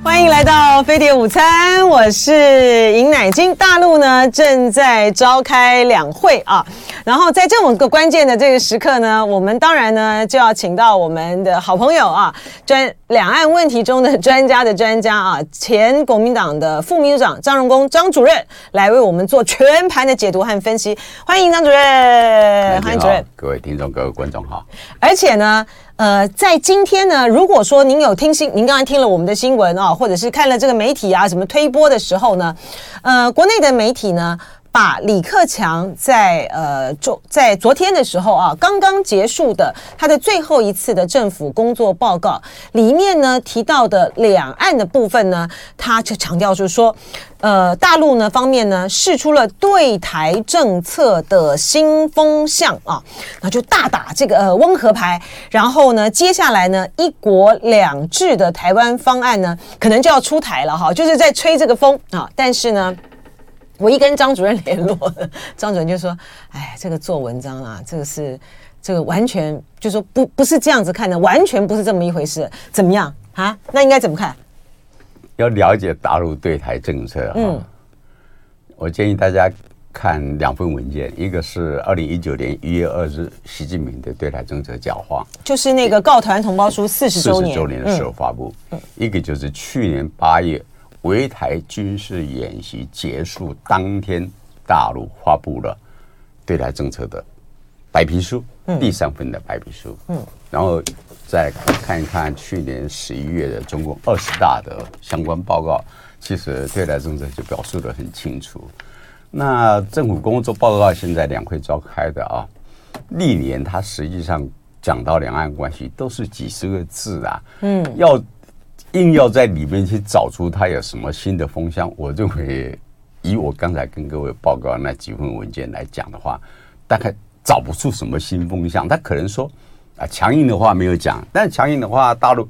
欢迎来到飞碟午餐，我是尹乃金。大陆呢正在召开两会啊，然后在这么个关键的这个时刻呢，我们当然呢就要请到我们的好朋友啊，专两岸问题中的专家的专家啊，前国民党的副秘书长张荣恭张主任来为我们做全盘的解读和分析。欢迎张主任，欢迎主任，各位听众，各位观众好。而且呢。呃，在今天呢，如果说您有听新，您刚才听了我们的新闻啊，或者是看了这个媒体啊什么推播的时候呢，呃，国内的媒体呢，把李克强在呃昨在昨天的时候啊，刚刚结束的他的最后一次的政府工作报告里面呢提到的两岸的部分呢，他就强调就是说。呃，大陆呢方面呢试出了对台政策的新风向啊，那就大打这个呃温和牌，然后呢，接下来呢一国两制的台湾方案呢可能就要出台了哈，就是在吹这个风啊。但是呢，我一跟张主任联络，张主任就说：“哎，这个做文章啊，这个是这个完全就说不不是这样子看的，完全不是这么一回事，怎么样？啊？那应该怎么看？”要了解大陆对台政策哈，嗯，我建议大家看两份文件，一个是二零一九年一月二日习近平的对台政策讲话，就是那个《告台湾同胞书》四十周年。周年的时候发布，一个就是去年八月围台军事演习结束当天，大陆发布了对台政策的白皮书，第三份的白皮书，嗯，然后。再看一看去年十一月的中共二十大的相关报告，其实对台政策就表述的很清楚。那政府工作报告现在两会召开的啊，历年它实际上讲到两岸关系都是几十个字啊，嗯，要硬要在里面去找出它有什么新的风向，我认为 以我刚才跟各位报告那几份文件来讲的话，大概找不出什么新风向，他可能说。啊，强硬的话没有讲，但是强硬的话，大陆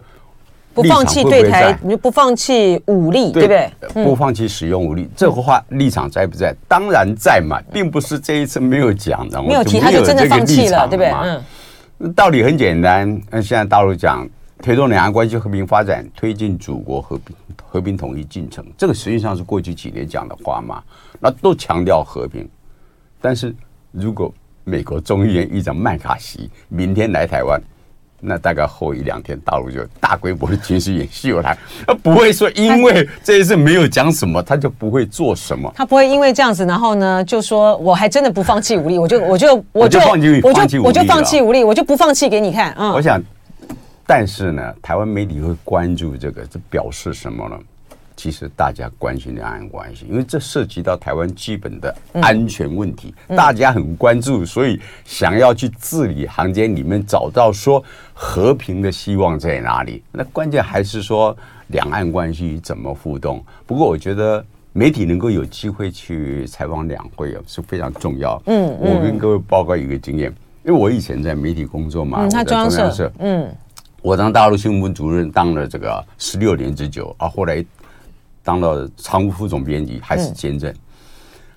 不放弃对台，你就不放弃武力，对不对？不放弃使用武力，这个话立场在不在？当然在嘛，并不是这一次没有讲的，没有提他就真的放弃了，对不对？嗯，道理很简单。那现在大陆讲推动两岸关系和平发展，推进祖国和平和平统一进程，这个实际上是过去几年讲的话嘛，那都强调和平，但是如果。美国众议院议长麦卡锡明天来台湾，那大概后一两天，大陆就大规模的军事演习有来，他不会说因为这一次没有讲什么，他就不会做什么。他不会因为这样子，然后呢，就说我还真的不放弃武力，我就我就我就放弃我就我就放弃武力，我就不放弃给你看。嗯，我想，但是呢，台湾媒体会关注这个，这表示什么呢？其实大家关心两岸关系，因为这涉及到台湾基本的安全问题，大家很关注，所以想要去字里行间里面找到说和平的希望在哪里。那关键还是说两岸关系怎么互动。不过我觉得媒体能够有机会去采访两会啊是非常重要。嗯，我跟各位报告一个经验，因为我以前在媒体工作嘛，我在中央社，嗯，我当大陆新闻主任当了这个十六年之久啊，后来。当了常务副总编辑还是兼任，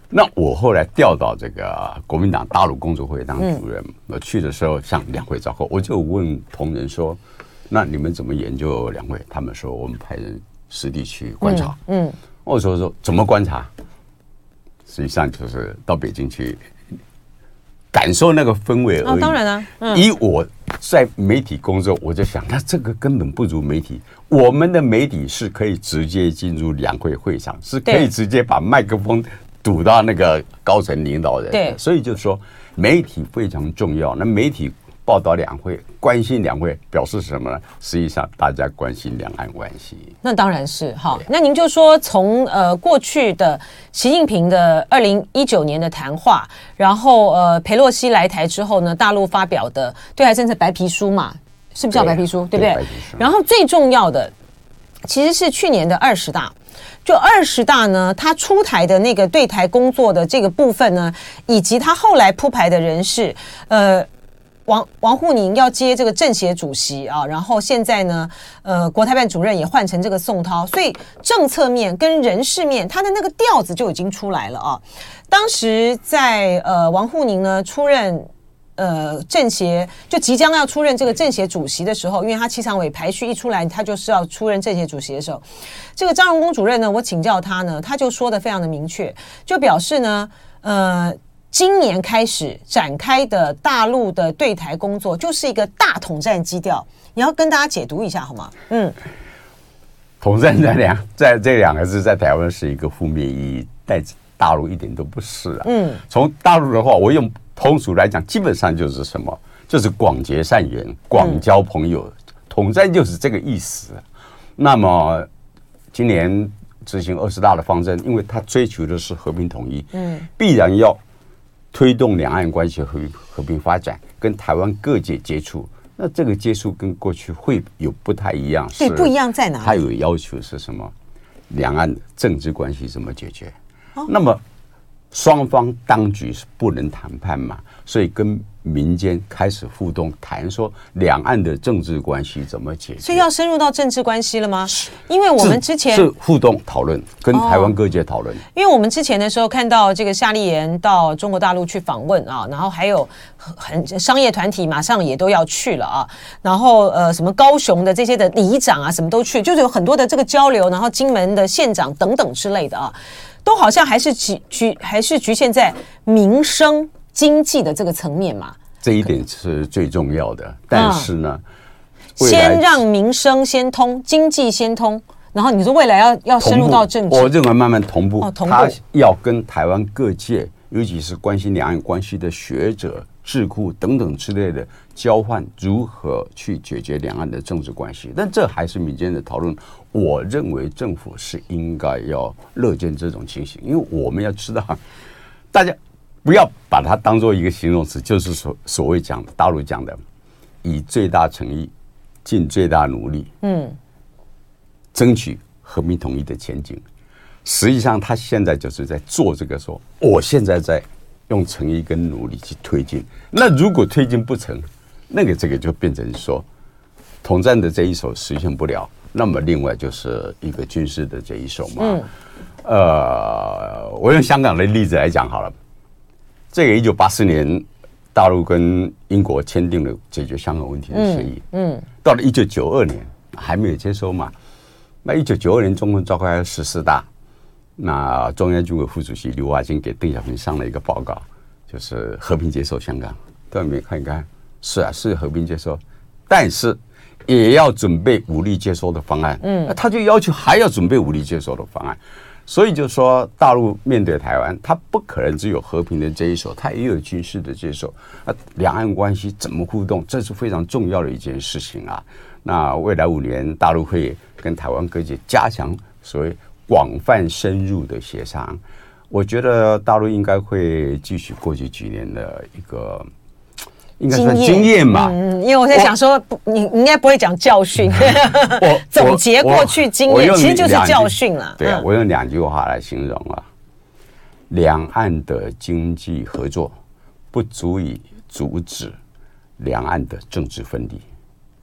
那我后来调到这个国民党大陆工作会当主任。我去的时候，向两会召开，我就问同仁说：“那你们怎么研究两会？”他们说：“我们派人实地去观察。”嗯，我说说怎么观察？实际上就是到北京去。感受那个氛围而已。当然了，以我在媒体工作，我就想，那这个根本不如媒体。我们的媒体是可以直接进入两会会场，是可以直接把麦克风堵到那个高层领导人。对，所以就是说，媒体非常重要。那媒体。报道两会，关心两会，表示什么呢？实际上，大家关心两岸关系。那当然是哈。那您就说，从呃过去的习近平的二零一九年的谈话，然后呃裴洛西来台之后呢，大陆发表的对台政策白皮书嘛，是不是叫白皮书？对，对不对？对，然后最重要的，其实是去年的二十大。就二十大呢，他出台的那个对台工作的这个部分呢，以及他后来铺排的人事，呃。王王沪宁要接这个政协主席啊，然后现在呢，呃，国台办主任也换成这个宋涛，所以政策面跟人事面，他的那个调子就已经出来了啊。当时在呃王沪宁呢出任呃政协就即将要出任这个政协主席的时候，因为他七常委排序一出来，他就是要出任政协主席的时候，这个张荣恭主任呢，我请教他呢，他就说得非常的明确，就表示呢，呃，今年开始展开的大陆的对台工作就是一个大统战基调，你要跟大家解读一下好吗？嗯，统战这两在这两个字在台湾是一个负面意义，但大陆一点都不是啊。嗯，从大陆的话，我用。通俗来讲，基本上就是什么？就是广结善缘，广交朋友。统战就是这个意思。那么今年执行二十大的方针，因为他追求的是和平统一，嗯，必然要推动两岸关系和和平发展，跟台湾各界接触。那这个接触跟过去会有不太一样，对，不一样在哪？他有要求是什么？两岸政治关系怎么解决？那么。双方当局是不能谈判嘛，所以跟民间开始互动，谈说两岸的政治关系怎么解决。所以要深入到政治关系了吗？因为我们之前是，是互动讨论，跟台湾各界讨论。哦。因为我们之前的时候看到这个夏立言到中国大陆去访问啊，然后还有很商业团体马上也都要去了啊，然后呃什么高雄的这些的里长啊什么都去，就是有很多的这个交流，然后金门的县长等等之类的啊。都好像还是局局还是局限在民生经济的这个层面嘛？这一点是最重要的。但是呢，先让民生先通，经济先通，然后你说未来要要深入到政治，我认为慢慢同步。他要跟台湾各界，尤其是关心两岸关系的学者、智库等等之类的交换，如何去解决两岸的政治关系。但这还是民间的讨论。我认为政府是应该要乐见这种情形，因为我们要知道，大家不要把它当做一个形容词，就是所所谓讲大陆讲的，以最大诚意，尽最大努力，嗯，争取和平统一的前景。实际上，他现在就是在做这个，说我现在在用诚意跟努力去推进。那如果推进不成，那个这个就变成说，统战的这一手实现不了。那么，另外就是一个军事的这一手嘛。嗯。呃，我用香港的例子来讲好了。这个一九八四年，大陆跟英国签订了解决香港问题的协议。嗯。到了一九九二年，还没有接收嘛。那一九九二年，中共召开十四大，那中央军委副主席刘华金给邓小平上了一个报告，就是和平接收香港。邓小平看一看？是啊，是和平接收，但是。也要准备武力接收的方案，嗯，他就要求还要准备武力接收的方案，所以就说大陆面对台湾，他不可能只有和平的这一手，他也有军事的这一手。那两岸关系怎么互动，这是非常重要的一件事情啊。那未来五年，大陆会跟台湾各界加强所谓广泛深入的协商，我觉得大陆应该会继续过去几年的一个。应该算经验吧，嗯，因为我在想说，不，你应该不会讲教训，我总结过去经验，其实就是教训了。对啊，我用两句话来形容啊，两岸的经济合作不足以阻止两岸的政治分离，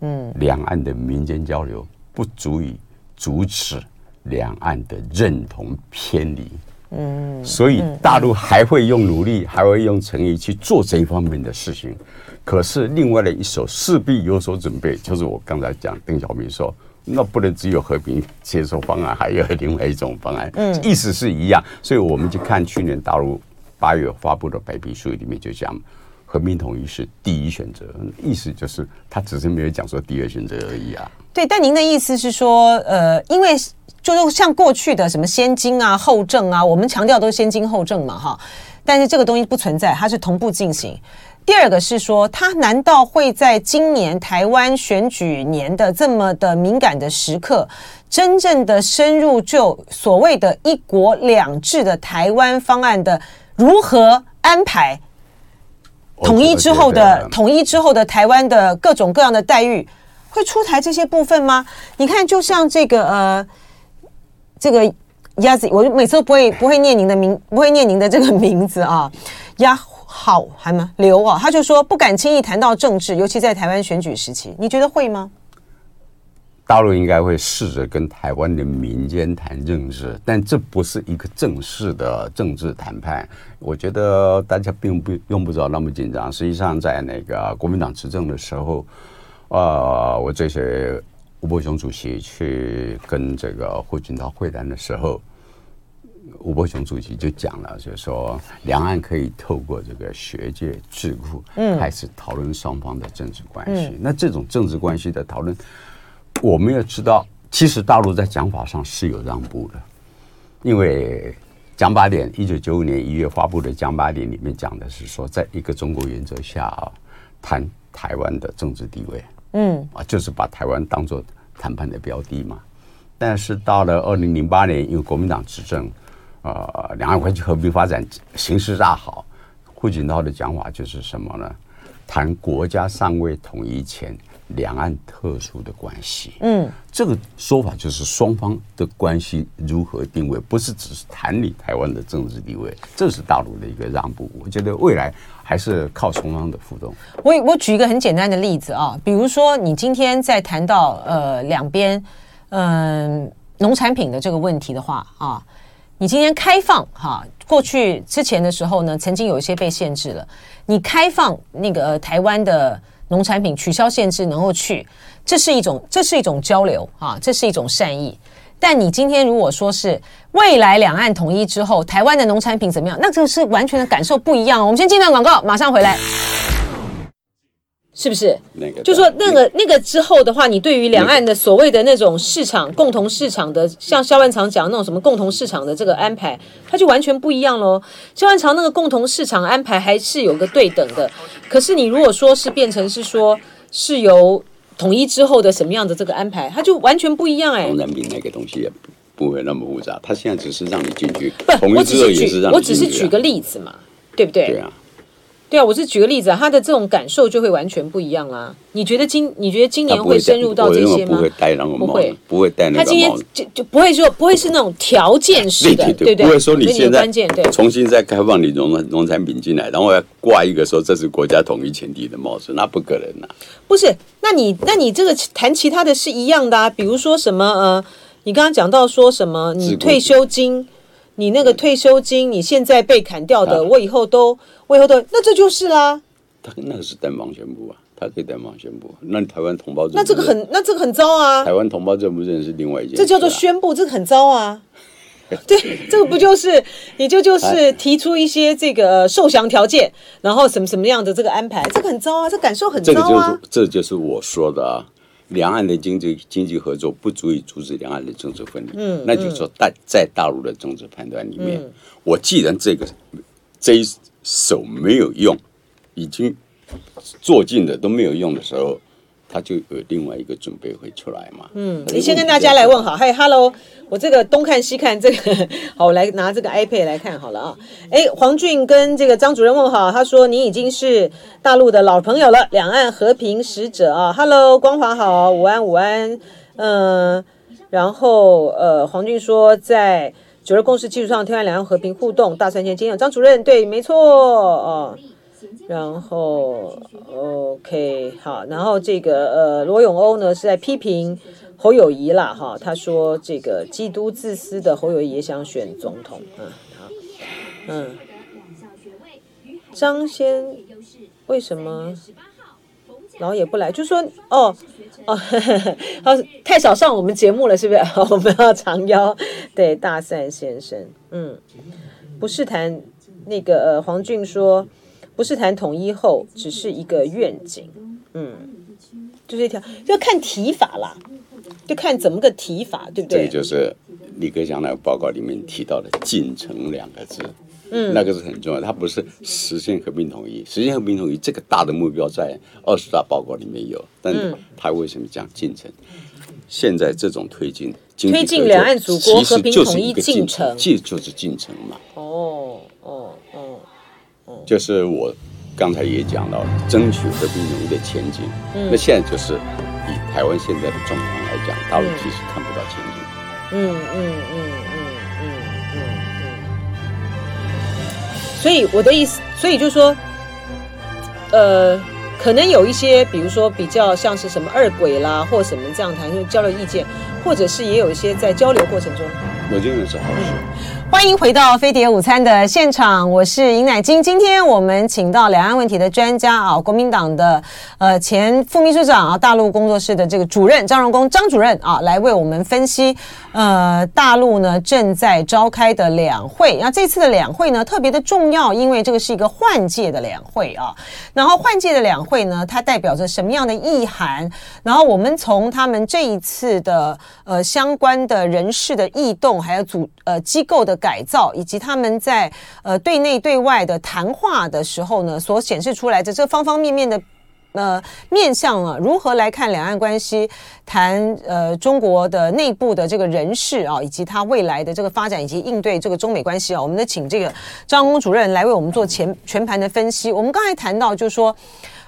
嗯，两岸的民间交流不足以阻止两岸的认同偏离。嗯，所以大陆还会用努力，还会用诚意去做这一方面的事情。可是另外的一手势必有所准备，就是我刚才讲，邓小平说，那不能只有和平接受方案，还有另外一种方案。嗯，意思是一样。所以我们就看去年大陆八月发布的白皮书里面就讲，和平统一是第一选择，意思就是他只是没有讲说第二选择而已啊。对，但您的意思是说，呃，因为。就是像过去的什么先经啊、后政啊，我们强调都是先经后政嘛，哈。但是这个东西不存在，它是同步进行。第二个是说，它难道会在今年台湾选举年的这么的敏感的时刻，真正的深入就所谓的一国两制的台湾方案的如何安排？统一之后的统一之后的台湾的各种各样的待遇，会出台这些部分吗？你看，就像这个呃。这个鸭子，我每次都不会不会念您的名，不会念您的这个名字啊。鸭好还吗？刘啊，他就说不敢轻易谈到政治，尤其在台湾选举时期，你觉得会吗？大陆应该会试着跟台湾的民间谈政治，但这不是一个正式的政治谈判。我觉得大家并不用不着那么紧张。实际上，在那个国民党执政的时候，呃，我这些吴伯雄主席去跟这个胡锦涛会谈的时候，吴伯雄主席就讲了，就是说两岸可以透过这个学界智库，嗯，开始讨论双方的政治关系。那这种政治关系的讨论。我们要知道，其实大陆在讲法上是有让步的，因为讲八点，一九九五年一月发布的讲八点里面讲的是说，在一个中国原则下啊，谈台湾的政治地位，嗯，啊，就是把台湾当做谈判的标的嘛。但是到了二零零八年，因为国民党执政，呃，两岸关系和平发展形势大好，胡锦涛的讲法就是什么呢？谈国家尚未统一前。两岸特殊的关系，嗯，这个说法就是双方的关系如何定位，不是只是谈你台湾的政治地位，这是大陆的一个让步。我觉得未来还是靠双方的互动。我我举一个很简单的例子啊，比如说你今天在谈到呃两边嗯农产品的这个问题的话啊，你今天开放哈，过去之前的时候呢，曾经有一些被限制了，你开放那个台湾的。农产品取消限制，能够去，这是一种，这是一种交流啊，这是一种善意。但你今天如果说是未来两岸统一之后，台湾的农产品怎么样？那这个是完全的感受不一样。我们先进段广告，马上回来。是不是？那个，就说那个那个之后的话，你对于两岸的所谓的那种市场共同市场的，像萧万长讲那种什么共同市场的这个安排，它就完全不一样喽。萧万长那个共同市场安排还是有个对等的，可是你如果说是变成是说是由统一之后的什么样的这个安排，它就完全不一样哎。农产品那个东西也不会那么复杂，他现在只是让你进去，不，我只是举，我只是举个例子嘛，对不对？对啊。对啊，我是举个例子啊，他的这种感受就会完全不一样啦。你觉得今你觉得今年会深入到这些吗？不会戴那个帽，不会不会带那个帽。他今天就就不会说不会是那种条件式的，对对对，不会说你现在重新再开放你农农产品进来，然后要挂一个说这是国家统一前提的帽子，那不可能呐。不是，那你那你这个谈其他的是一样的啊，比如说什么呃，你刚刚讲到说什么，你退休金。你那个退休金，你现在被砍掉的，我以后都，我以后都，那这就是啦。他那个是单方宣布啊，他可以单方宣布。那台湾同胞，那这个很，那这个很糟啊。台湾同胞认不认是另外一件事，这叫做宣布，这个很糟啊。对，这个不就是，你就就是提出一些这个受降条件，然后什么什么样的这个安排，这个很糟啊，这感受很糟啊。这就是，这就是我说的啊。两岸的经济经济合作不足以阻止两岸的政治分离，嗯，那就是说，在在大陆的政治判断里面，嗯、我既然这个这一手没有用，已经做尽的都没有用的时候。他就有另外一个准备会出来嘛。嗯，你先跟大家来问好，嗨，Hello，我这个东看西看，这个 好，我来拿这个 iPad 来看好了啊。哎，黄俊跟这个张主任问好，他说你已经是大陆的老朋友了，两岸和平使者啊。Hello，光华好，午安午安，嗯、呃，然后呃，黄俊说在九二共识基础上推动两岸和平互动，大三千金。张主任对，没错哦。然后，OK，好，然后这个呃，罗永欧呢是在批评侯友谊啦，哈，他说这个基督自私的侯友谊也想选总统，嗯，好，嗯，张先为什么然后也不来？就说哦哦，哦，太少上我们节目了，是不是？我们要长邀对大善先生，嗯，不是谈那个呃，黄俊说。不是谈统一后，只是一个愿景，嗯，就是一条，要看提法啦，就看怎么个提法，对不对？这个就是李克强那个报告里面提到的“进程”两个字，嗯，那个是很重要。它不是实现和平统一，实现和平统一这个大的目标在二十大报告里面有，但是他为什么讲进程？现在这种推进，推进两岸祖国和平统一进程，这就是进程嘛。哦哦。就是我刚才也讲到，争取和平统一的前景。嗯，那现在就是以台湾现在的状况来讲，大陆其实看不到前景。嗯嗯嗯嗯嗯嗯嗯。所以我的意思，所以就是说，呃，可能有一些，比如说比较像是什么二轨啦，或什么这样谈，就交流意见，或者是也有一些在交流过程中，我觉得是好事。嗯欢迎回到飞碟午餐的现场，我是尹乃菁。今天我们请到两岸问题的专家啊，国民党的呃前副秘书长啊，大陆工作室的这个主任张荣恭张主任啊，来为我们分析呃大陆呢正在召开的两会。那这次的两会呢特别的重要，因为这个是一个换届的两会啊。然后换届的两会呢，它代表着什么样的意涵？然后我们从他们这一次的呃相关的人事的异动，还有组呃机构的。改造以及他们在呃对内对外的谈话的时候呢，所显示出来的这方方面面的呃面向啊，如何来看两岸关系，谈呃中国的内部的这个人事啊，以及他未来的这个发展以及应对这个中美关系啊，我们呢请这个张工主任来为我们做前全盘的分析。我们刚才谈到就是说，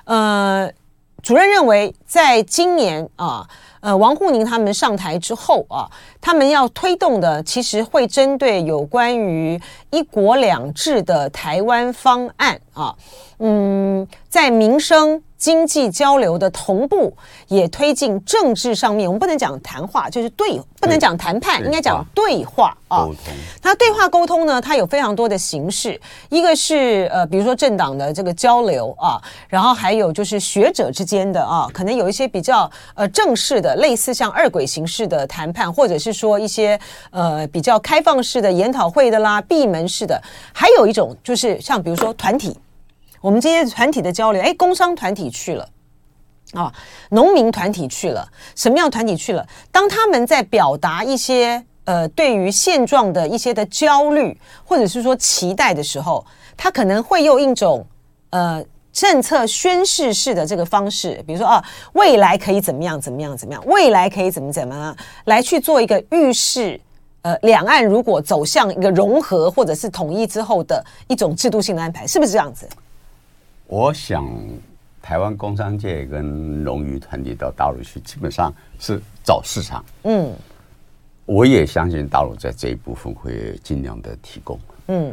呃，主任认为在今年啊。呃王沪宁他们上台之后啊，他们要推动的其实会针对有关于一国两制的台湾方案啊，嗯，在民生。经济交流的同步，也推进政治上面。我们不能讲谈话，就是对，不能讲谈判，应该讲对话啊。沟通。那对话沟通呢，它有非常多的形式。一个是呃，比如说政党的这个交流啊，然后还有就是学者之间的啊，可能有一些比较呃正式的，类似像二轨形式的谈判，或者是说一些呃比较开放式的研讨会的啦，闭门式的。还有一种就是像比如说团体。我们这些团体的交流，哎，工商团体去了，啊，农民团体去了，什么样团体去了？当他们在表达一些呃对于现状的一些的焦虑，或者是说期待的时候，他可能会用一种呃政策宣示式的这个方式，比如说啊，未来可以怎么样怎么样怎么样，未来可以怎么怎么样，来去做一个预示。呃，两岸如果走向一个融合或者是统一之后的一种制度性的安排，是不是这样子？我想，台湾工商界跟农渔团体到大陆去，基本上是找市场。嗯，我也相信大陆在这一部分会尽量的提供。嗯，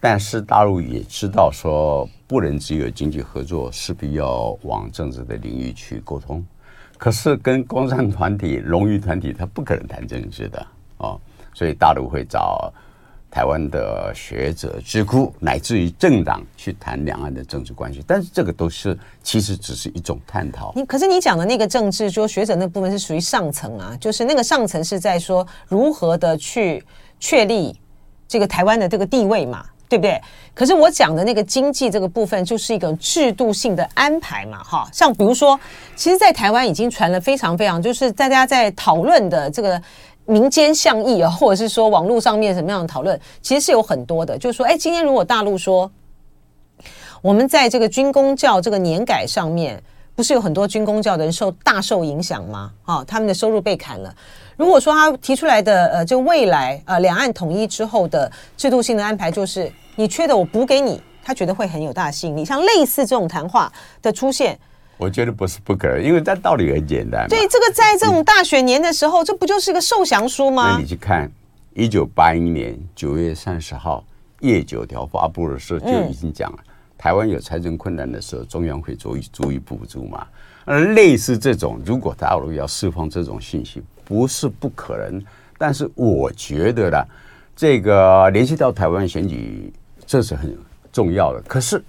但是大陆也知道说，不能只有经济合作，势必要往政治的领域去沟通。可是跟工商团体、农渔团体，他不可能谈政治的啊，所以大陆会找。台湾的学者、智库乃至于政党去谈两岸的政治关系，但是这个都是其实只是一种探讨。你可是你讲的那个政治，说学者那部分是属于上层啊，就是那个上层是在说如何的去确立这个台湾的这个地位嘛，对不对？可是我讲的那个经济这个部分，就是一个制度性的安排嘛，哈。像比如说，其实，在台湾已经传了非常非常，就是大家在讨论的这个。民间倡议啊，或者是说网络上面什么样的讨论，其实是有很多的。就是说，哎，今天如果大陆说，我们在这个军工教这个年改上面，不是有很多军工教的人受大受影响吗？啊，他们的收入被砍了。如果说他提出来的呃，就未来呃两岸统一之后的制度性的安排，就是你缺的我补给你，他觉得会很有大吸引力。像类似这种谈话的出现。我觉得不是不可能，因为这道理很简单。对，这个在这种大选年的时候，这不就是个受降书吗？那你去看，一九八一年九月三十号夜九条发布的时候，就已经讲了，台湾有财政困难的时候，中央会足以足以补助嘛。而类似这种，如果大陆要释放这种信息，不是不可能。但是我觉得呢，这个联系到台湾选举，这是很重要的。可是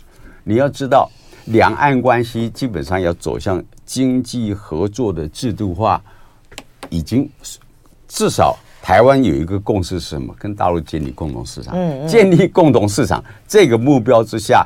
你要知道。两岸关系基本上要走向经济合作的制度化，已经至少台湾有一个共识是什么？跟大陆建立共同市场。嗯，建立共同市场这个目标之下，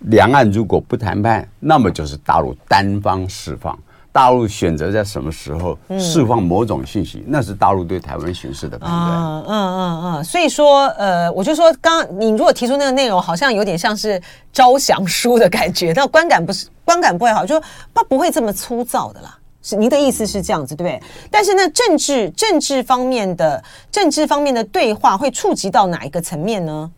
两岸如果不谈判，那么就是大陆单方释放。大陆选择在什么时候释放某种信息，嗯、那是大陆对台湾形势的判断。嗯嗯嗯嗯，所以说，呃，我就说，刚刚你如果提出那个内容，好像有点像是招降书的感觉，但观感不是，观感不会好，就说他不会这么粗糙的啦。是您的意思是这样子，对不对？但是呢，政治政治方面的政治方面的对话会触及到哪一个层面呢？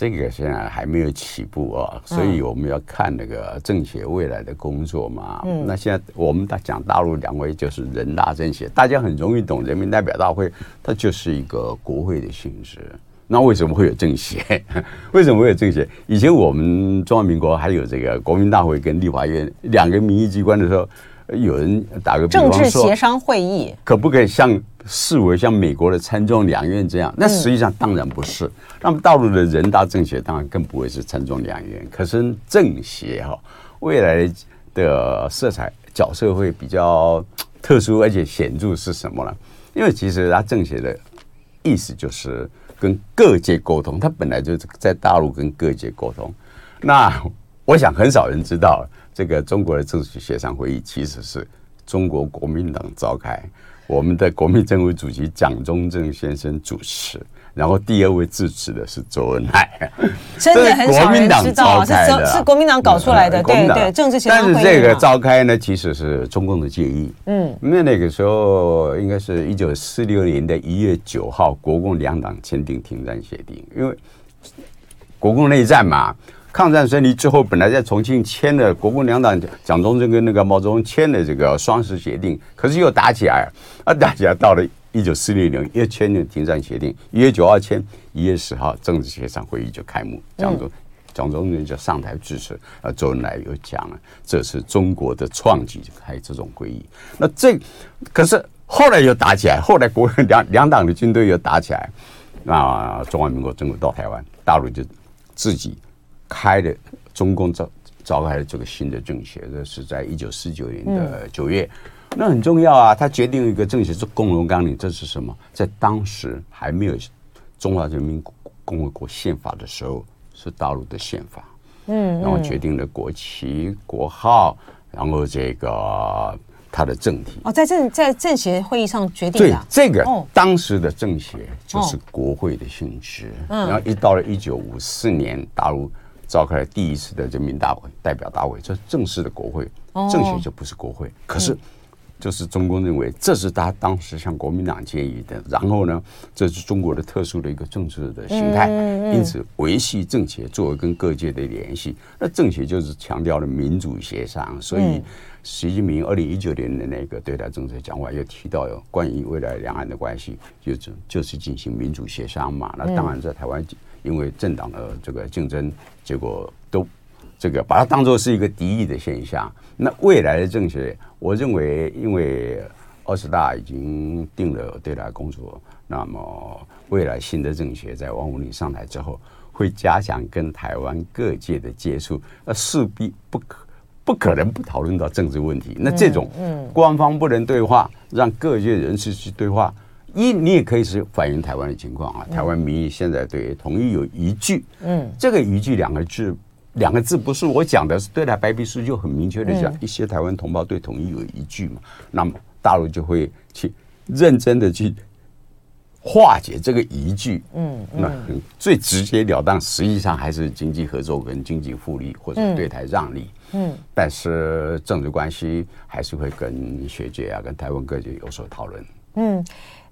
这个现在还没有起步啊，所以我们要看那个政协未来的工作嘛。嗯，那现在我们大讲大陆两位就是人大政协，大家很容易懂。人民代表大会它就是一个国会的形式，那为什么会有政协？为什么会有政协？以前我们中华民国还有这个国民大会跟立法院两个民意机关的时候，有人打个比方说，政治协商会议可不可以像视为像美国的参众两院这样？那实际上当然不是。嗯、那么大陆的人大政协当然更不会是参众两院。可是政协哈，未来的色彩角色会比较特殊而且显著是什么呢？因为其实他政协的意思就是跟各界沟通，他本来就是在大陆跟各界沟通。那我想很少人知道，这个中国的政治协商会议其实是中国国民党召开，我们的国民政府主席蒋中正先生主持。然后第二位致辞的是周恩来，真的很少人知道，是是国民党搞出来的，对对，政治协商。但是这个召开呢，其实是中共的建议。嗯，那那个时候应该是一九四六年的一月九号，国共两党签订停战协定，因为国共内战嘛，抗战胜利之后，本来在重庆签了国共两党，蒋中正跟那个毛泽东签的这个双十协定，可是又打起来，啊，打起来到了。一九四六年又签订停战协定，一月九号签，一月十号政治协商会议就开幕，蒋中蒋中正就上台致辞，啊，周恩来又讲了，这是中国的创举，开这种会议。那这可是后来又打起来，后来国两两党的军队又打起来，啊中华民国政府到台湾，大陆就自己开的中共召召开的这个新的政协，这是在一九四九年的九月。嗯那很重要啊！他决定一个政协是共同纲领，这是什么？在当时还没有中华人民共和国宪法的时候，是大陆的宪法。嗯，然后决定了国旗、国号，然后这个他的政体。哦，在政在政协会议上决定对这个当时的政协就是国会的性质。嗯，然后一到了一九五四年，大陆召开了第一次的人民大会代表大会，这是正式的国会。政协就不是国会，可是。就是中共认为这是他当时向国民党建议的，然后呢，这是中国的特殊的一个政治的形态，因此维系政协作为跟各界的联系。那政协就是强调了民主协商，所以习近平二零一九年的那个对台政策讲话又提到有关于未来两岸的关系，就是就是进行民主协商嘛。那当然在台湾，因为政党的这个竞争，结果都。这个把它当做是一个敌意的现象。那未来的政协，我认为，因为二十大已经定了对台工作，那么未来新的政协在王沪宁上台之后，会加强跟台湾各界的接触，那势必不可不可能不讨论到政治问题。那这种官方不能对话，让各界人士去对话，一你也可以是反映台湾的情况啊。台湾民意现在对统一有疑惧，嗯，这个疑惧两个字。两个字不是我讲的，是对台白皮书就很明确的讲，一些台湾同胞对统一有疑惧嘛，那么大陆就会去认真的去化解这个疑惧，嗯，那最直截了当，实际上还是经济合作跟经济互利或者对台让利，嗯，但是政治关系还是会跟学界啊、跟台湾各界有所讨论，嗯，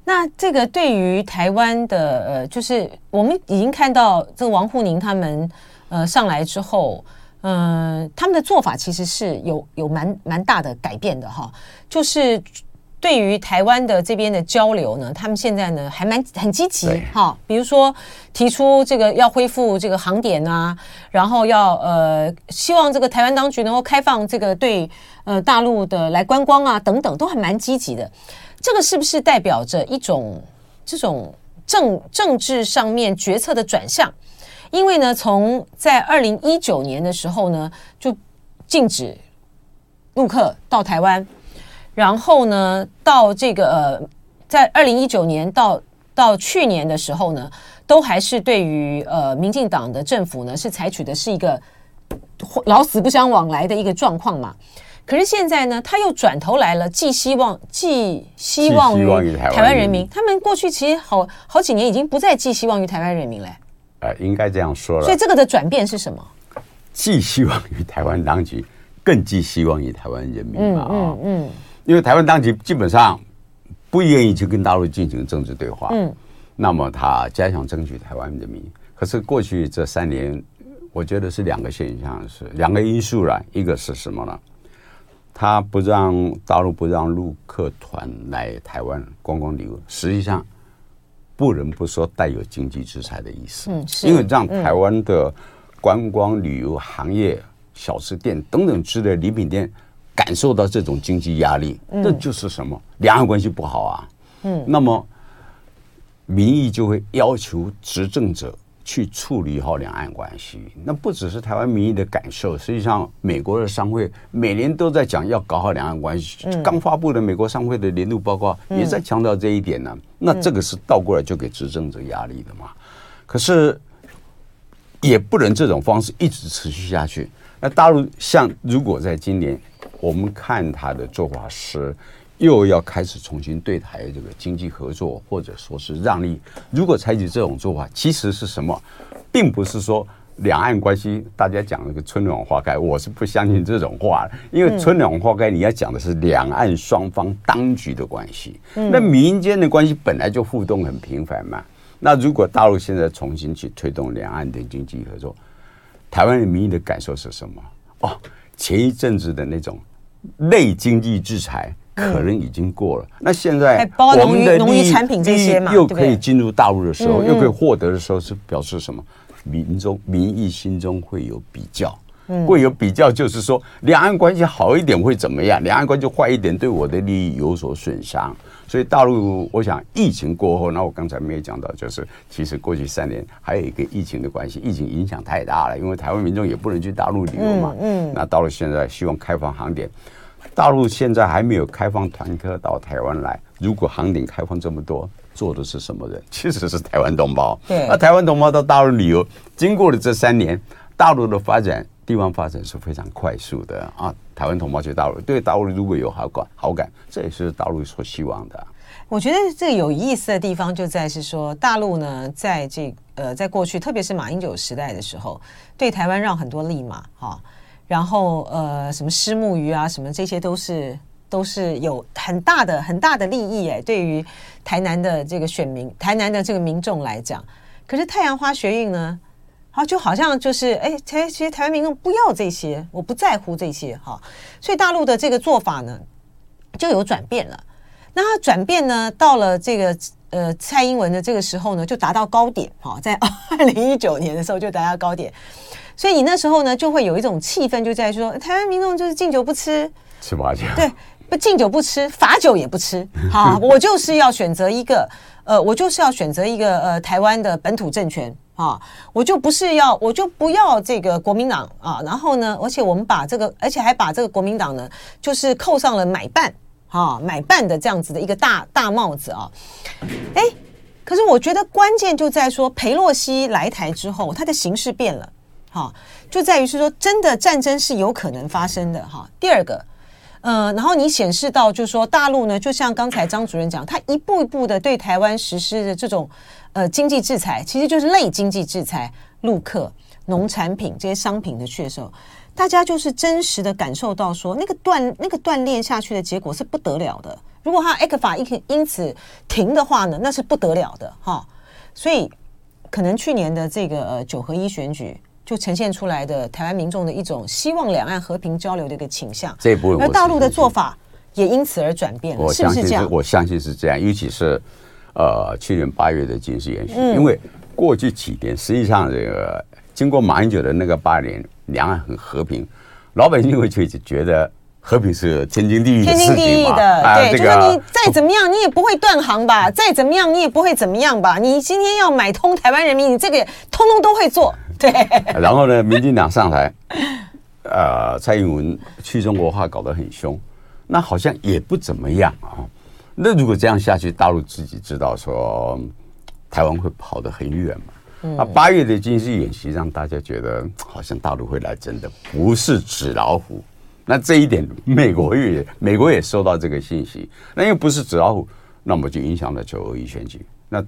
那这个对于台湾的呃，就是我们已经看到这个王沪宁他们。呃，上来之后，嗯、呃，他们的做法其实是有有蛮蛮大的改变的哈。就是对于台湾的这边的交流呢，他们现在呢还蛮很积极哈。比如说提出这个要恢复这个航点啊，然后要呃希望这个台湾当局能够开放这个对呃大陆的来观光啊等等，都还蛮积极的。这个是不是代表着一种这种政政治上面决策的转向？因为呢，从在二零一九年的时候呢，就禁止陆客到台湾，然后呢，到这个呃，在二零一九年到到去年的时候呢，都还是对于呃民进党的政府呢，是采取的是一个老死不相往来的一个状况嘛。可是现在呢，他又转头来了，寄希望寄希望于台湾人民。他们过去其实好好几年已经不再寄希望于台湾人民了。呃，应该这样说了。所以这个的转变是什么？寄希望于台湾当局，更寄希望于台湾人民嘛。嗯嗯。因为台湾当局基本上不愿意去跟大陆进行政治对话。嗯。那么他加强争取台湾人民。可是过去这三年，我觉得是两个现象，是两个因素了。一个是什么呢？他不让大陆不让陆客团来台湾观光旅游，实际上。不能不说带有经济制裁的意思。嗯，是因为让台湾的观光旅游行业、小吃店等等之类的礼品店感受到这种经济压力，这就是什么？两岸关系不好啊。嗯，那么民意就会要求执政者。去处理好两岸关系，那不只是台湾民意的感受，实际上美国的商会每年都在讲要搞好两岸关系。刚发布的美国商会的年度报告也在强调这一点呢。那这个是倒过来就给执政者压力的嘛？可是也不能这种方式一直持续下去。那大陆像如果在今年，我们看他的做法是。又要开始重新对台这个经济合作，或者说是让利。如果采取这种做法，其实是什么，并不是说两岸关系大家讲那个春暖花开，我是不相信这种话。因为春暖花开，你要讲的是两岸双方当局的关系。那民间的关系本来就互动很频繁嘛。那如果大陆现在重新去推动两岸的经济合作，台湾的民意的感受是什么？哦，前一阵子的那种类经济制裁。可能已经过了。那现在我们的农渔产品这些嘛，又可以进入大陆的时候，又可以获得的时候，是表示什么？民众民意心中会有比较，会有比较，就是说两岸关系好一点会怎么样？两岸关系坏一点，对我的利益有所损伤。所以大陆，我想疫情过后，那我刚才没有讲到，就是其实过去三年还有一个疫情的关系，疫情影响太大了，因为台湾民众也不能去大陆旅游嘛。嗯，那到了现在，希望开放航点。大陆现在还没有开放团客到台湾来。如果航点开放这么多，做的是什么人？其实是台湾同胞。对，那台湾同胞到大陆旅游，经过了这三年，大陆的发展，地方发展是非常快速的啊。台湾同胞去大陆，对大陆如果有好感，好感，这也是大陆所希望的。我觉得这个有意思的地方就在是说，大陆呢，在这呃，在过去，特别是马英九时代的时候，对台湾让很多利嘛，哈。然后呃，什么虱目鱼啊，什么这些都是都是有很大的很大的利益哎，对于台南的这个选民，台南的这个民众来讲。可是太阳花学运呢，好就好像就是哎，其实台湾民众不要这些，我不在乎这些哈，所以大陆的这个做法呢就有转变了。那它转变呢，到了这个呃蔡英文的这个时候呢，就达到高点哈，在二零一九年的时候就达到高点。所以你那时候呢，就会有一种气氛，就在说台湾民众就是敬酒不吃，吃罚酒。对，不敬酒不吃，罚酒也不吃。好，我就是要选择一个，呃，我就是要选择一个呃台湾的本土政权啊，我就不是要，我就不要这个国民党啊。然后呢，而且我们把这个，而且还把这个国民党呢，就是扣上了买办啊，买办的这样子的一个大大帽子啊。哎，可是我觉得关键就在说，裴洛西来台之后，他的形势变了。好，就在于是说，真的战争是有可能发生的哈。第二个，呃，然后你显示到就是说，大陆呢，就像刚才张主任讲，他一步一步的对台湾实施的这种呃经济制裁，其实就是类经济制裁，陆客、农产品这些商品的缺售，大家就是真实的感受到说，那个断那个断链下去的结果是不得了的。如果他 ECFA 因因此停的话呢，那是不得了的哈。所以可能去年的这个呃九合一选举。就呈现出来的台湾民众的一种希望两岸和平交流的一个倾向，这一部分而大陆的做法也因此而转变了，是不是这样？我相信是这样，尤其是呃去年八月的军事演习，因为过去几年实际上这个经过马英九的那个八年，两岸很和平，老百姓会觉觉得和平是天经地义的事情，天经地义的，对，就是你再怎么样你也不会断航吧，再怎么样你也不会怎么样吧，你今天要买通台湾人民，你这个通通都会做。对，然后呢，民进党上台，呃，蔡英文去中国化搞得很凶，那好像也不怎么样啊。那如果这样下去，大陆自己知道说台湾会跑得很远嘛。那八月的军事演习让大家觉得好像大陆会来真的，不是纸老虎。那这一点，美国也美国也收到这个信息。那因为不是纸老虎，那么就影响了九二一选举。那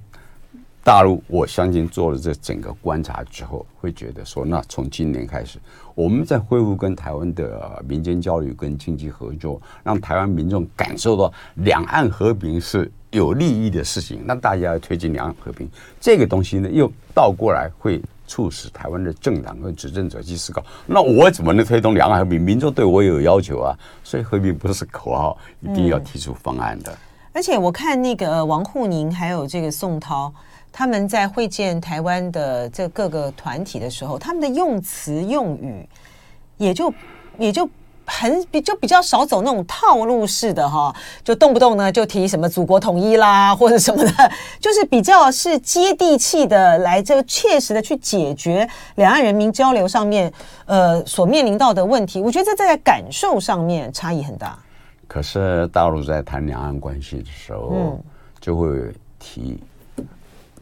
大陆，我相信做了这整个观察之后，会觉得说，那从今年开始，我们在恢复跟台湾的民间交流跟经济合作，让台湾民众感受到两岸和平是有利益的事情。那大家要推进两岸和平，这个东西呢，又倒过来会促使台湾的政党和执政者去思考：那我怎么能推动两岸和平？民众对我有要求啊，所以和平不是口号，一定要提出方案的。而且我看那个王沪宁还有这个宋涛，他们在会见台湾的这各个团体的时候，他们的用词用语也就也就很比就比较少走那种套路式的哈，就动不动呢就提什么祖国统一啦或者什么的，就是比较是接地气的来这个切实的去解决两岸人民交流上面呃所面临到的问题。我觉得这在感受上面差异很大。可是大陆在谈两岸关系的时候，就会提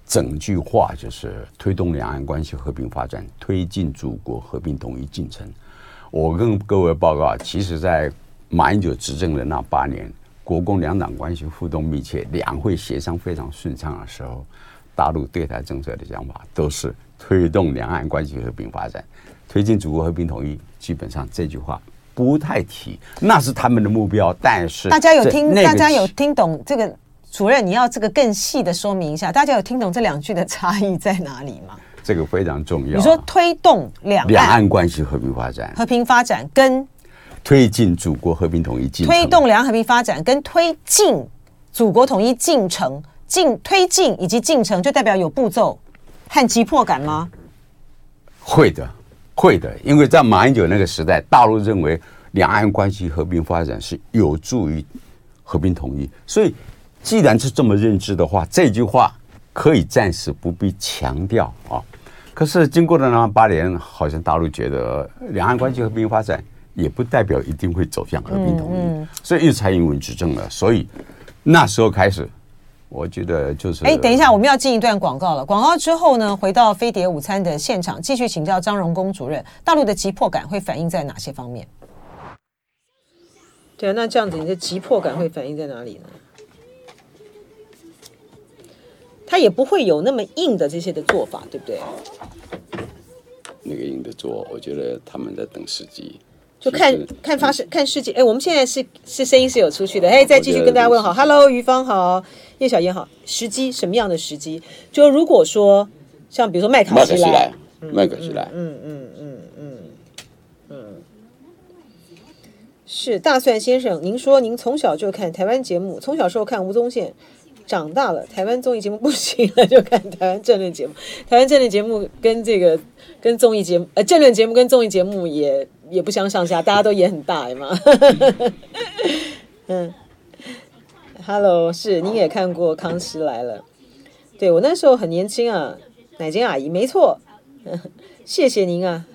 整句话，就是推动两岸关系和平发展，推进祖国和平统一进程。我跟各位报告，其实，在马英九执政的那八年，国共两党关系互动密切，两会协商非常顺畅的时候，大陆对台政策的想法都是推动两岸关系和平发展，推进祖国和平统一。基本上这句话。不太提，那是他们的目标。但是大家有听，大家有听懂这个主任？你要这个更细的说明一下，大家有听懂这两句的差异在哪里吗？这个非常重要。你说推动两岸两岸关系和平发展，和平发展跟推进祖国和平统一进程，推动两岸和平发展跟推进祖国统一进程，进推进以及进程，就代表有步骤和急迫感吗？会的。会的，因为在马英九那个时代，大陆认为两岸关系和平发展是有助于和平统一，所以既然是这么认知的话，这句话可以暂时不必强调啊。可是经过了那八年，好像大陆觉得两岸关系和平发展也不代表一定会走向和平统一，所以一直蔡英文执政了，所以那时候开始。我觉得就是哎，等一下，我们要进一段广告了。广告之后呢，回到飞碟午餐的现场，继续请教张荣恭主任，大陆的急迫感会反映在哪些方面？对啊，那这样子，你的急迫感会反映在哪里呢？他也不会有那么硬的这些的做法，对不对？那个硬的做，我觉得他们在等时机。就看看发生看世界，哎，我们现在是是声音是有出去的，哎，再继续跟大家问好，Hello，于芳好，叶小燕好，时机什么样的时机？就如果说像比如说麦卡锡来，麦卡锡来，嗯嗯嗯嗯嗯，是大蒜先生，您说您从小就看台湾节目，从小时候看吴宗宪，长大了台湾综艺节目不行了，就看台湾政论节目，台湾政论节目跟这个跟综艺节目，呃，政论节目跟综艺节目也。也不相上下，大家都演很大嘛。嗯，Hello，是您也看过《康熙来了》？对，我那时候很年轻啊，乃金阿姨，没错。谢谢您啊，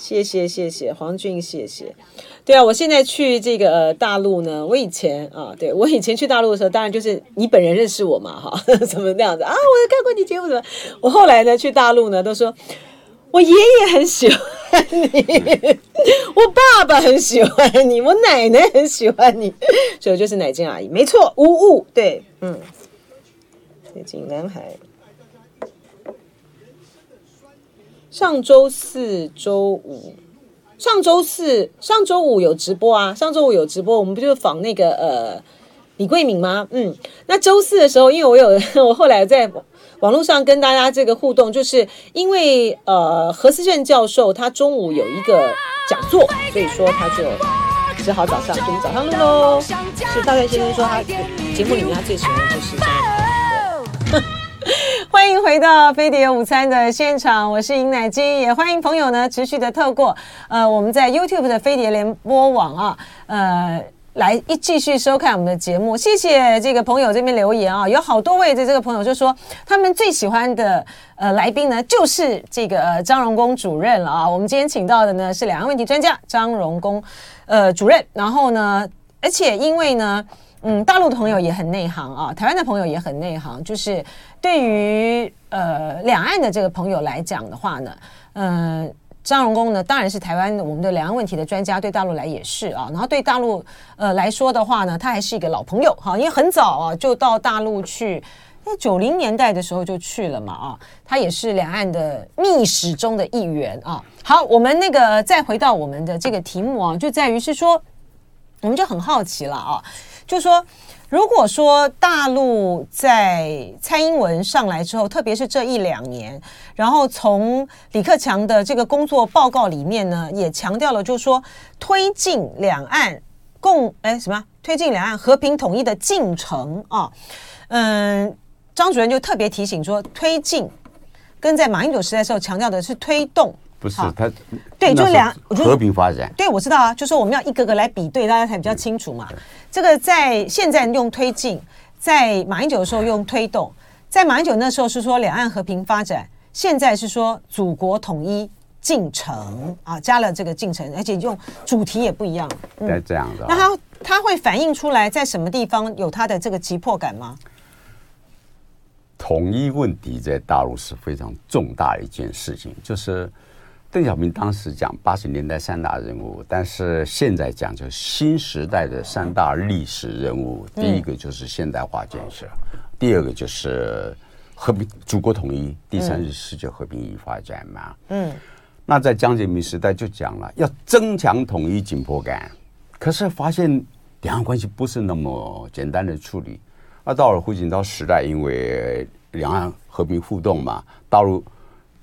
谢谢谢谢黄俊，谢谢。对啊，我现在去这个、大陆呢，我以前啊，对我以前去大陆的时候，当然就是你本人认识我嘛，哈，怎么那样子啊？我看过你节目怎么？我后来呢去大陆呢，都说。我爷爷很喜欢你，我爸爸很喜欢你，我奶奶很喜欢你，所以就是奶金阿姨，没错，无误，对，嗯，最近南海，上周四、周五，上周四、上周五有直播啊，上周五有直播，我们不就访那个呃李桂敏吗？嗯，那周四的时候，因为我有 我后来在。网络上跟大家这个互动，就是因为呃何思正教授他中午有一个讲座，所以说他就只好早上，就我们早上录喽。是大帅先生说他节目里面他最喜欢的就是这样。欢迎回到飞碟午餐的现场，我是尹乃金，也欢迎朋友呢持续的透过呃我们在 YouTube 的飞碟联播网啊呃。来一继续收看我们的节目，谢谢这个朋友这边留言啊，有好多位的这个朋友就说他们最喜欢的呃来宾呢就是这个张荣恭主任了啊。我们今天请到的呢是两岸问题专家张荣恭呃主任，然后呢，而且因为呢，嗯，大陆的朋友也很内行啊，台湾的朋友也很内行，就是对于呃两岸的这个朋友来讲的话呢，嗯、张荣恭呢，当然是台湾我们的两岸问题的专家，对大陆来也是啊。然后对大陆呃来说的话呢，他还是一个老朋友哈，因为很早啊就到大陆去，在九零年代的时候就去了嘛啊。他也是两岸的密史中的一员啊。好，我们那个再回到我们的这个题目啊，就在于是说，我们就很好奇了啊，就说。如果说大陆在蔡英文上来之后，特别是这一两年，然后从李克强的这个工作报告里面呢，也强调了，就是说推进两岸共哎什么推进两岸和平统一的进程啊。嗯，张主任就特别提醒说，推进跟在马英九时代时候强调的是推动，不是他对，就两和平发展。对，我知道啊，就是我们要一个个来比对，大家才比较清楚嘛。这个在现在用推进，在马英九的时候用推动，在马英九那时候是说两岸和平发展，现在是说祖国统一。进程啊，加了这个进程，而且用主题也不一样。嗯、这样的、哦，那它它会反映出来在什么地方有它的这个急迫感吗？统一问题在大陆是非常重大的一件事情，就是邓小平当时讲八十年代三大任务，但是现在讲就新时代的三大历史任务。第一个就是现代化建设，嗯、第二个就是和平祖国统一，第三是世界和平与发展嘛。嗯。那在江泽民时代就讲了要增强统一紧迫感，可是发现两岸关系不是那么简单的处理。那到了胡锦涛时代，因为两岸和平互动嘛，大陆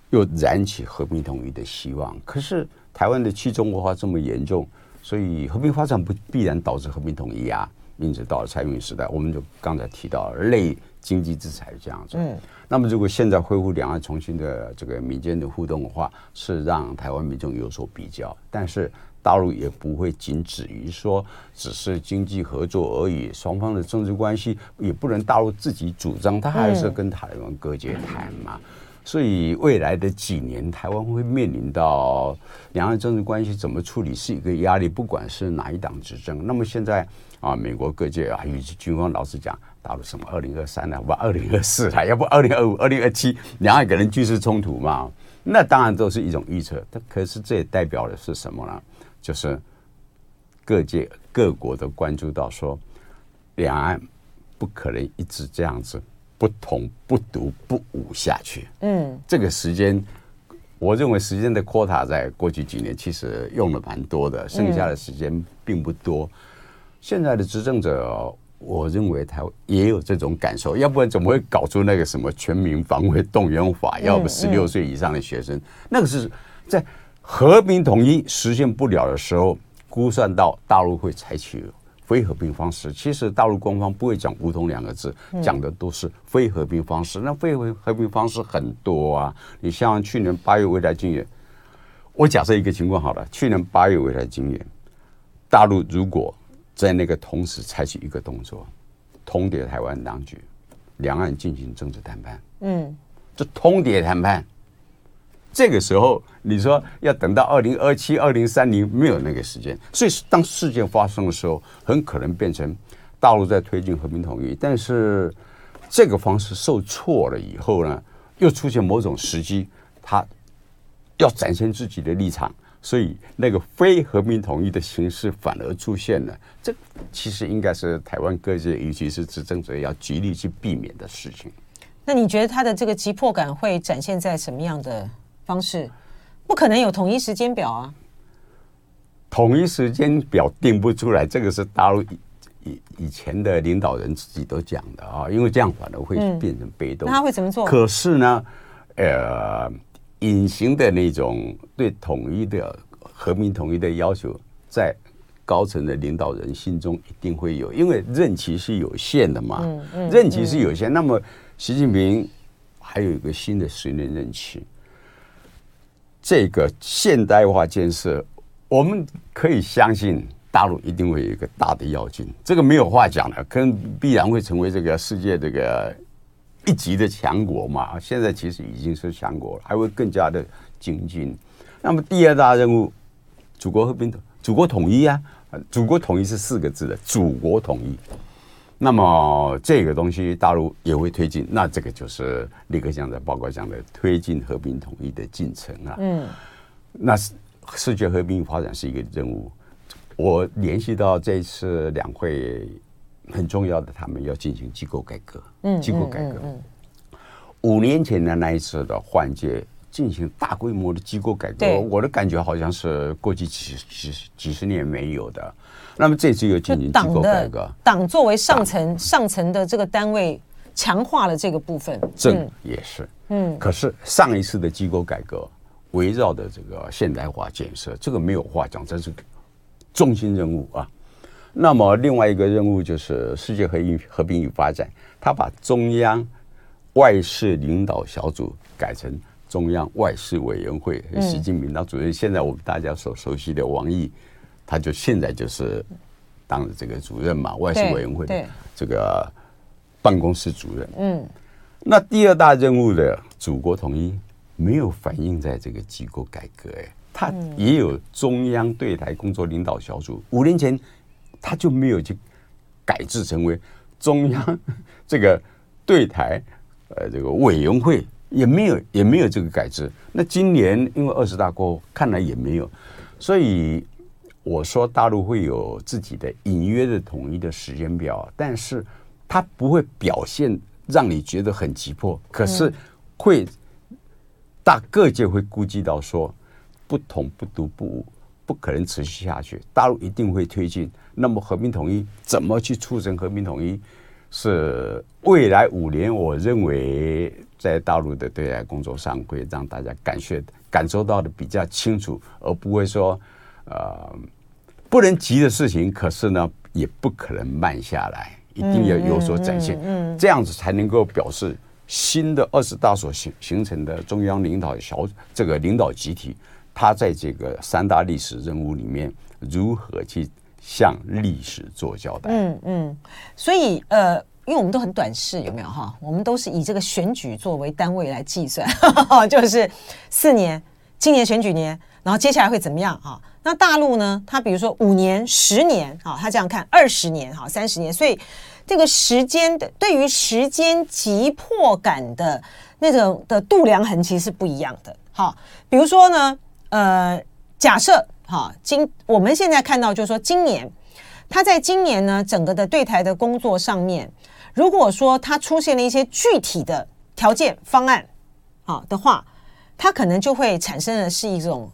又燃起和平统一的希望。可是台湾的去中国化这么严重，所以和平发展不必然导致和平统一啊。因此到了蔡英文时代，我们就刚才提到类经济制裁这样子。嗯。那么，如果现在恢复两岸重新的这个民间的互动的话，是让台湾民众有所比较。但是大陆也不会仅止于说只是经济合作而已，双方的政治关系也不能大陆自己主张，他还是跟台湾隔节谈嘛。所以未来的几年，台湾会面临到两岸政治关系怎么处理是一个压力，不管是哪一党执政。那么现在啊，美国各界啊，以及军方老是讲。大陆什么二零二三呢？不，二零二四了，要不二零二五、二零二七，两岸可能军事冲突嘛？那当然都是一种预测。但可是这也代表的是什么呢？就是各界各国都关注到说，两岸不可能一直这样子不同不独不武下去。嗯，这个时间，我认为时间的 quota 在过去几年其实用了蛮多的，剩下的时间并不多。现在的执政者。我认为他也有这种感受，要不然怎么会搞出那个什么全民防卫动员法？要不十六岁以上的学生，那个是在和平统一实现不了的时候，估算到大陆会采取非和平方式。其实大陆官方不会讲“武统”两个字，讲的都是非和平方式。那非和平方式很多啊，你像去年八月未来军演，我假设一个情况好了，去年八月未来军演，大陆如果。在那个同时采取一个动作，通牒台湾当局，两岸进行政治谈判。嗯，这通牒谈判，这个时候你说要等到二零二七、二零三零，没有那个时间。所以当事件发生的时候，很可能变成大陆在推进和平统一，但是这个方式受挫了以后呢，又出现某种时机，他要展现自己的立场。所以，那个非和平统一的形式反而出现了，这其实应该是台湾各界，尤其是执政者要极力去避免的事情。那你觉得他的这个急迫感会展现在什么样的方式？不可能有统一时间表啊！统一时间表定不出来，这个是大陆以以以前的领导人自己都讲的啊，因为这样反而会变成被动。那他会怎么做？可是呢，呃。隐形的那种对统一的和平统一的要求，在高层的领导人心中一定会有，因为任期是有限的嘛。任期是有限，那么习近平还有一个新的十年任期，这个现代化建设，我们可以相信大陆一定会有一个大的跃进，这个没有话讲的，可能必然会成为这个世界这个。一级的强国嘛，现在其实已经是强国了，还会更加的精进。那么第二大任务，祖国和平，祖国统一啊，祖国统一是四个字的，祖国统一。那么这个东西大陆也会推进，那这个就是李克强在报告讲的推进和平统一的进程啊。嗯，那世界和平发展是一个任务。我联系到这次两会。很重要的，他们要进行机构改革。嗯，机构改革。五年前的那一次的换届，进行大规模的机构改革，我的感觉好像是过去几几几十年没有的。那么这次又进行机构改革，党作为上层上层的这个单位，强化了这个部分。政也是。嗯。可是上一次的机构改革，围绕的这个现代化建设，这个没有话讲，这是中心任务啊。那么另外一个任务就是世界和平和平与发展，他把中央外事领导小组改成中央外事委员会。习近平当主任，现在我们大家所熟悉的王毅，他就现在就是当了这个主任嘛，外事委员会的这个办公室主任。嗯，那第二大任务的祖国统一没有反映在这个机构改革，哎，他也有中央对台工作领导小组，五年前。他就没有去改制成为中央 这个对台呃这个委员会，也没有也没有这个改制。那今年因为二十大过后，看来也没有，所以我说大陆会有自己的隐约的统一的时间表，但是它不会表现让你觉得很急迫，可是会大各界会估计到说不统不独不武。不可能持续下去，大陆一定会推进。那么和平统一怎么去促成和平统一？是未来五年，我认为在大陆的对外工作上会让大家感觉感受到的比较清楚，而不会说呃不能急的事情，可是呢也不可能慢下来，一定要有所展现，嗯这样子才能够表示新的二十大所形形成的中央领导小这个领导集体。他在这个三大历史任务里面如何去向历史做交代？嗯嗯，所以呃，因为我们都很短视，有没有哈？我们都是以这个选举作为单位来计算，就是四年，今年选举年，然后接下来会怎么样啊？那大陆呢？他比如说五年、十年啊，他这样看二十年哈、三十年，所以这个时间的对于时间急迫感的那种的度量衡其实是不一样的。好，比如说呢？呃，假设哈，今我们现在看到就是说，今年他在今年呢，整个的对台的工作上面，如果说他出现了一些具体的条件方案啊的话，他可能就会产生的是一种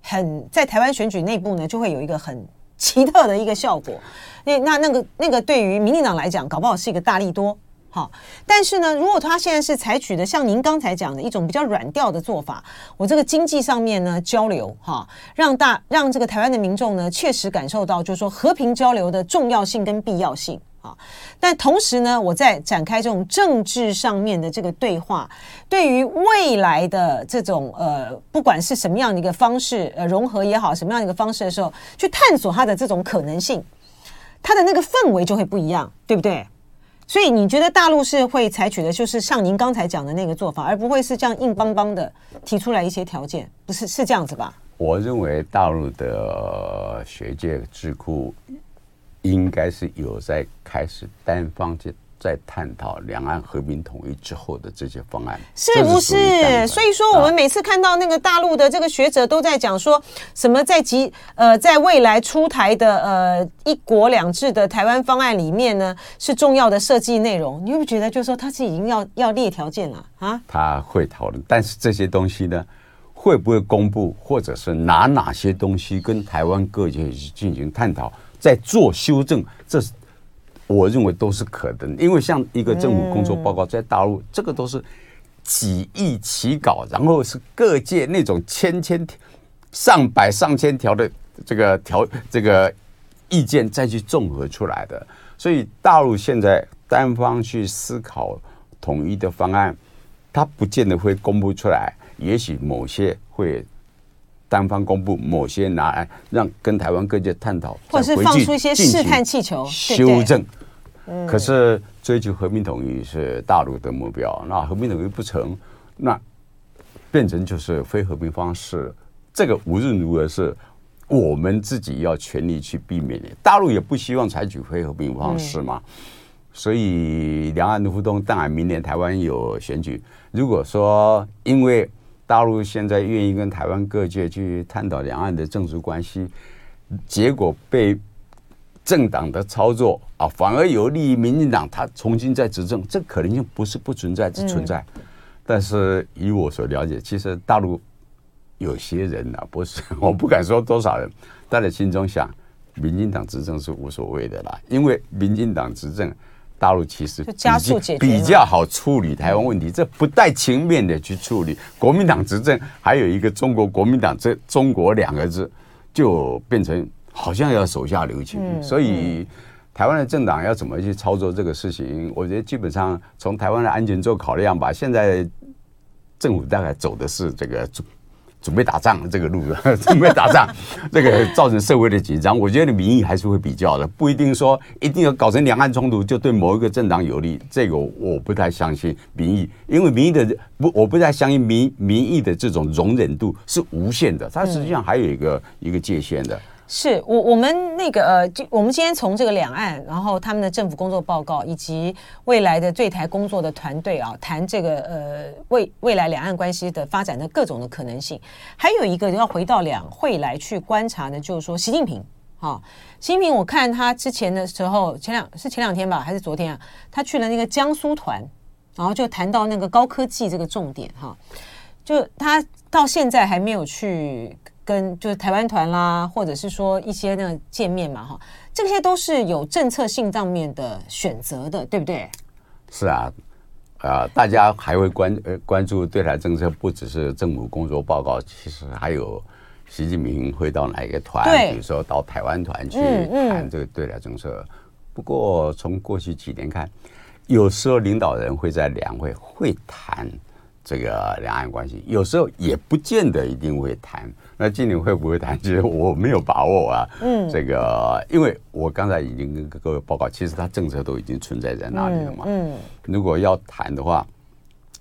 很在台湾选举内部呢，就会有一个很奇特的一个效果。那那那个那个对于民进党来讲，搞不好是一个大利多。好，但是呢，如果他现在是采取的像您刚才讲的一种比较软调的做法，我这个经济上面呢交流哈，让大让这个台湾的民众呢确实感受到，就是说和平交流的重要性跟必要性啊。但同时呢，我在展开这种政治上面的这个对话，对于未来的这种呃，不管是什么样的一个方式呃融合也好，什么样的一个方式的时候，去探索它的这种可能性，它的那个氛围就会不一样，对不对？所以你觉得大陆是会采取的，就是像您刚才讲的那个做法，而不会是这样硬邦邦的提出来一些条件，不是是这样子吧？我认为大陆的学界智库应该是有在开始单方去。在探讨两岸和平统一之后的这些方案，是不是？所以说，我们每次看到那个大陆的这个学者都在讲说什么，在即呃，在未来出台的呃一国两制的台湾方案里面呢，是重要的设计内容。你会不会觉得，就是说他是已经要要列条件了啊？他会讨论，但是这些东西呢，会不会公布，或者是拿哪些东西跟台湾各界去进行探讨，在做修正，这是。我认为都是可能，因为像一个政府工作报告在大陆，这个都是几易起稿，然后是各界那种千千、上百上千条的这个条这个意见再去综合出来的。所以大陆现在单方去思考统一的方案，它不见得会公布出来，也许某些会单方公布，某些拿来让跟台湾各界探讨，或者是放出一些试探气球修正。可是追求和平统一是大陆的目标，那和平统一不成，那变成就是非和平方式。这个无论如何是我们自己要全力去避免的。大陆也不希望采取非和平方式嘛。所以两岸的互动，当然明年台湾有选举。如果说因为大陆现在愿意跟台湾各界去探讨两岸的政治关系，结果被。政党的操作啊，反而有利于民进党，他重新再执政，这可能性不是不存在，只存在。但是以我所了解，其实大陆有些人啊，不是 我不敢说多少人，大家心中想，民进党执政是无所谓的啦，因为民进党执政，大陆其实加速解决比较好处理台湾问题，这不带情面的去处理。国民党执政还有一个中国国民党这中国两个字，就变成。好像要手下留情，嗯、所以台湾的政党要怎么去操作这个事情？我觉得基本上从台湾的安全做考量吧。现在政府大概走的是这个。准备打仗这个路，准备打仗，这个造成社会的紧张。我觉得民意还是会比较的，不一定说一定要搞成两岸冲突就对某一个政党有利。这个我不太相信民意，因为民意的不，我不太相信民民意的这种容忍度是无限的，它实际上还有一个一个界限的。是我我们那个呃，就我们今天从这个两岸，然后他们的政府工作报告，以及未来的对台工作的团队啊，谈这个呃未未来两岸关系的发展的各种的可能性。还有一个要回到两会来去观察的，就是说习近平啊，习近平，我看他之前的时候，前两是前两天吧，还是昨天啊，他去了那个江苏团，然后就谈到那个高科技这个重点哈，就他到现在还没有去。跟就是台湾团啦，或者是说一些那个见面嘛，哈，这些都是有政策性上面的选择的，对不对？是啊，啊、呃，大家还会关呃关注对台政策，不只是政府工作报告，其实还有习近平会到哪一个团，比如说到台湾团去谈这个对台政策。嗯嗯、不过从过去几年看，有时候领导人会在两会会谈。这个两岸关系有时候也不见得一定会谈，那今年会不会谈？其实我没有把握啊。嗯，这个因为我刚才已经跟各位报告，其实它政策都已经存在在那里了嘛。嗯，如果要谈的话，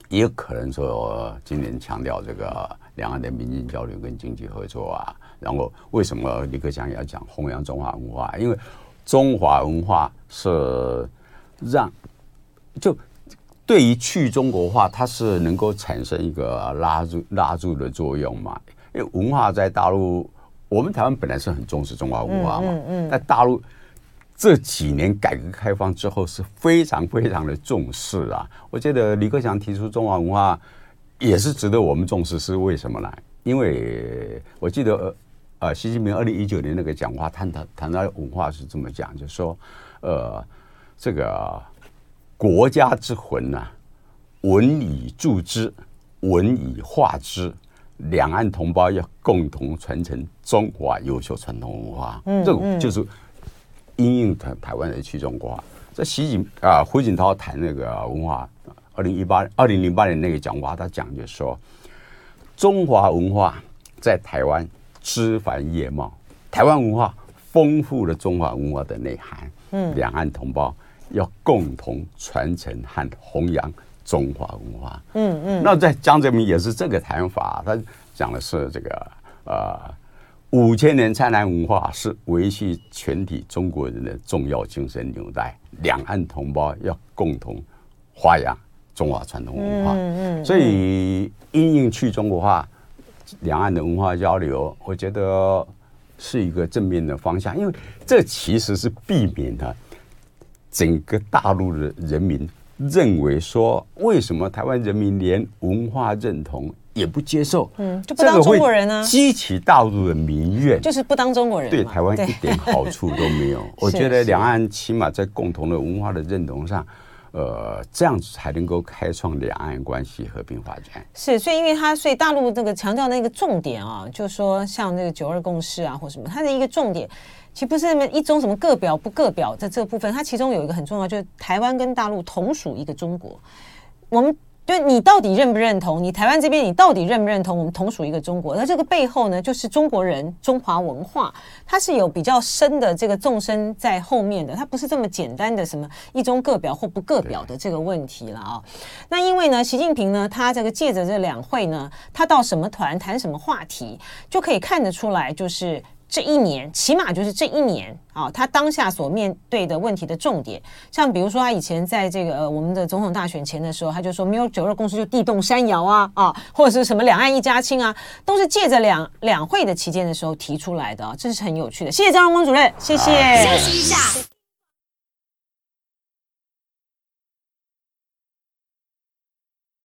也有可能说今年强调这个两岸的民间交流跟经济合作啊。然后为什么李克强也要讲弘扬中华文化？因为中华文化是让就。对于去中国化，它是能够产生一个拉住拉住的作用嘛？因为文化在大陆，我们台湾本来是很重视中华文化嘛。嗯嗯。在大陆这几年改革开放之后，是非常非常的重视啊。我觉得李克强提出中华文化也是值得我们重视，是为什么呢？因为我记得呃，习近平二零一九年那个讲话，谈谈谈到文化是这么讲，就是说呃，这个。国家之魂呐、啊，文以铸之，文以化之。两岸同胞要共同传承中华优秀传统文化。嗯，这种就是因应台台湾的去中国化。这习近啊，胡锦涛谈那个文化，二零一八、二零零八年那个讲话，他讲就是说，中华文化在台湾枝繁叶茂，台湾文化丰富了中华文化的内涵。嗯，两岸同胞。要共同传承和弘扬中华文化。嗯嗯，那在江泽民也是这个谈法，他讲的是这个呃，五千年灿烂文化是维系全体中国人的重要精神纽带，两岸同胞要共同发扬中华传统文化。嗯嗯，所以因应去中国化，两岸的文化交流，我觉得是一个正面的方向，因为这其实是避免了。整个大陆的人民认为说，为什么台湾人民连文化认同也不接受？嗯，就不当中国人呢？激起大陆的民怨，就是不当中国人，对台湾一点好处都没有。我觉得两岸起码在共同的文化的认同上。呃，这样子才能够开创两岸关系和平发展。是，所以因为他，所以大陆那个强调那个重点啊，就是说像那个九二共识啊，或什么，它的一个重点，其不是那么一中什么各表不各表在这个部分，它其中有一个很重要，就是台湾跟大陆同属一个中国，我们。就你到底认不认同？你台湾这边你到底认不认同？我们同属一个中国，那这个背后呢，就是中国人中华文化，它是有比较深的这个纵深在后面的，它不是这么简单的什么一中各表或不各表的这个问题了啊。那因为呢，习近平呢，他这个借着这两会呢，他到什么团谈什么话题，就可以看得出来，就是。这一年，起码就是这一年啊，他当下所面对的问题的重点，像比如说他以前在这个呃我们的总统大选前的时候，他就说没有九二共识就地动山摇啊啊，或者是什么两岸一家亲啊，都是借着两两会的期间的时候提出来的啊，这是很有趣的。谢谢张荣光主任，谢谢。休息一下。